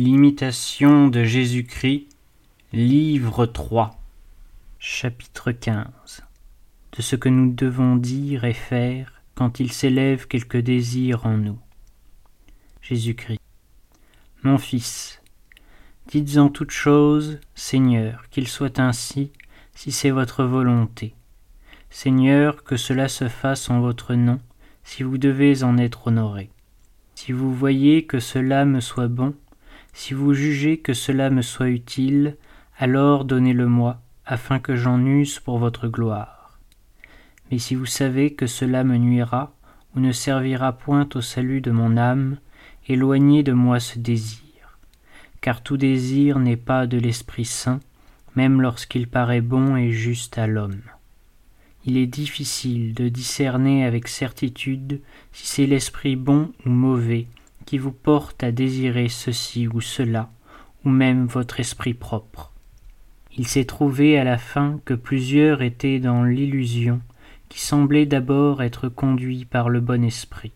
L'imitation de Jésus-Christ, livre 3, chapitre 15 De ce que nous devons dire et faire quand il s'élève quelque désir en nous. Jésus-Christ. Mon Fils, dites en toutes choses, Seigneur, qu'il soit ainsi, si c'est votre volonté. Seigneur, que cela se fasse en votre nom, si vous devez en être honoré. Si vous voyez que cela me soit bon, si vous jugez que cela me soit utile, alors donnez-le-moi, afin que j'en use pour votre gloire. Mais si vous savez que cela me nuira, ou ne servira point au salut de mon âme, éloignez de moi ce désir. Car tout désir n'est pas de l'Esprit Saint, même lorsqu'il paraît bon et juste à l'homme. Il est difficile de discerner avec certitude si c'est l'esprit bon ou mauvais qui vous porte à désirer ceci ou cela, ou même votre esprit propre. Il s'est trouvé à la fin que plusieurs étaient dans l'illusion, qui semblait d'abord être conduits par le bon esprit.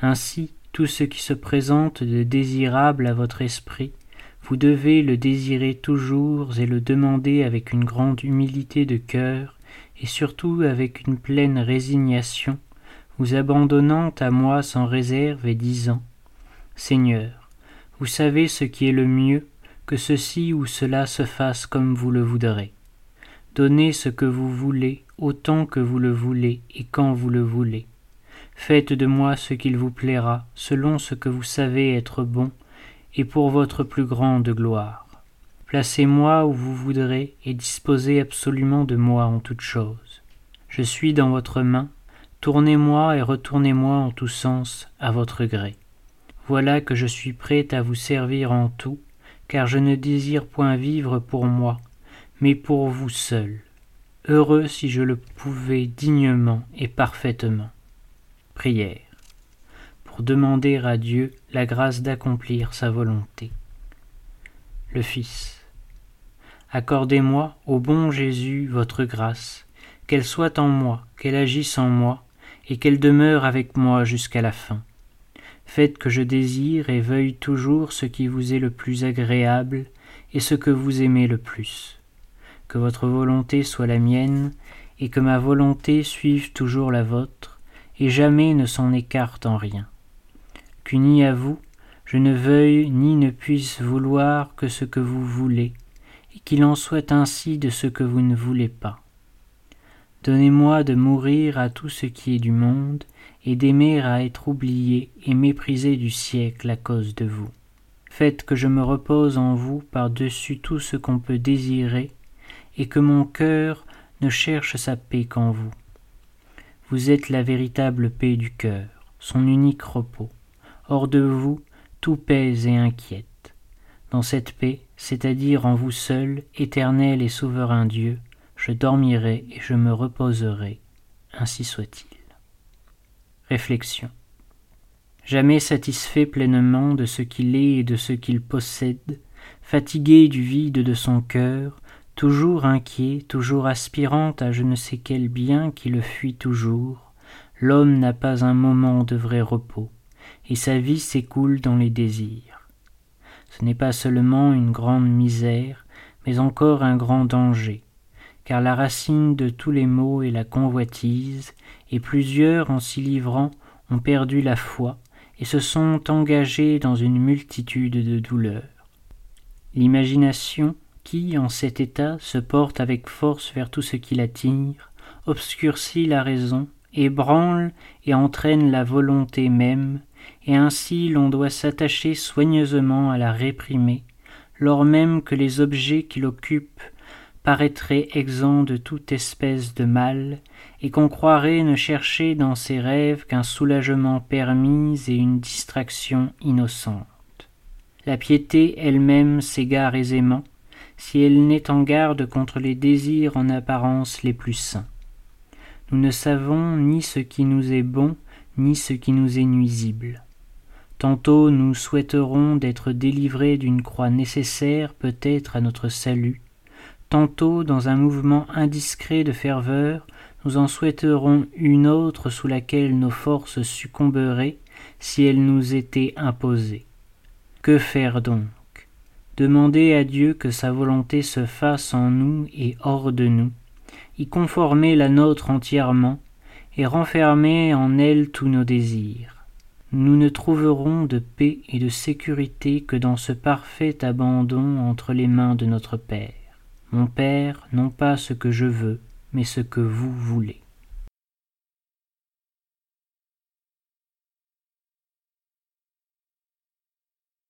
Ainsi, tout ce qui se présente de désirable à votre esprit, vous devez le désirer toujours et le demander avec une grande humilité de cœur, et surtout avec une pleine résignation, vous abandonnant à moi sans réserve et disant Seigneur, vous savez ce qui est le mieux, que ceci ou cela se fasse comme vous le voudrez. Donnez ce que vous voulez, autant que vous le voulez et quand vous le voulez. Faites de moi ce qu'il vous plaira, selon ce que vous savez être bon, et pour votre plus grande gloire. Placez-moi où vous voudrez et disposez absolument de moi en toutes choses. Je suis dans votre main, tournez-moi et retournez-moi en tous sens à votre gré. Voilà que je suis prêt à vous servir en tout, car je ne désire point vivre pour moi, mais pour vous seul, heureux si je le pouvais dignement et parfaitement. Prière pour demander à Dieu la grâce d'accomplir sa volonté. Le Fils. Accordez-moi, ô bon Jésus, votre grâce, qu'elle soit en moi, qu'elle agisse en moi, et qu'elle demeure avec moi jusqu'à la fin Faites que je désire et veuille toujours ce qui vous est le plus agréable et ce que vous aimez le plus. Que votre volonté soit la mienne, et que ma volonté suive toujours la vôtre, et jamais ne s'en écarte en rien. Qu'uni à vous, je ne veuille ni ne puisse vouloir que ce que vous voulez, et qu'il en soit ainsi de ce que vous ne voulez pas. Donnez-moi de mourir à tout ce qui est du monde, et d'aimer à être oublié et méprisé du siècle à cause de vous. Faites que je me repose en vous par-dessus tout ce qu'on peut désirer, et que mon cœur ne cherche sa paix qu'en vous. Vous êtes la véritable paix du cœur, son unique repos. Hors de vous, tout pèse et inquiète. Dans cette paix, c'est-à-dire en vous seul, éternel et souverain Dieu, je dormirai et je me reposerai. Ainsi soit-il. Réflexion. Jamais satisfait pleinement de ce qu'il est et de ce qu'il possède, fatigué du vide de son cœur, toujours inquiet, toujours aspirant à je ne sais quel bien qui le fuit toujours, l'homme n'a pas un moment de vrai repos, et sa vie s'écoule dans les désirs. Ce n'est pas seulement une grande misère, mais encore un grand danger, car la racine de tous les maux est la convoitise, et plusieurs, en s'y livrant, ont perdu la foi et se sont engagés dans une multitude de douleurs. L'imagination, qui, en cet état, se porte avec force vers tout ce qui l'attire, obscurcit la raison, ébranle et entraîne la volonté même, et ainsi l'on doit s'attacher soigneusement à la réprimer, lors même que les objets qui l'occupent paraîtrait exempt de toute espèce de mal, et qu'on croirait ne chercher dans ses rêves qu'un soulagement permis et une distraction innocente. La piété elle-même s'égare aisément, si elle n'est en garde contre les désirs en apparence les plus saints. Nous ne savons ni ce qui nous est bon, ni ce qui nous est nuisible. Tantôt nous souhaiterons d'être délivrés d'une croix nécessaire peut-être à notre salut, Tantôt, dans un mouvement indiscret de ferveur, nous en souhaiterons une autre sous laquelle nos forces succomberaient si elles nous étaient imposées. Que faire donc? Demander à Dieu que sa volonté se fasse en nous et hors de nous, y conformer la nôtre entièrement, et renfermer en elle tous nos désirs. Nous ne trouverons de paix et de sécurité que dans ce parfait abandon entre les mains de notre Père. Mon Père, non pas ce que je veux, mais ce que vous voulez.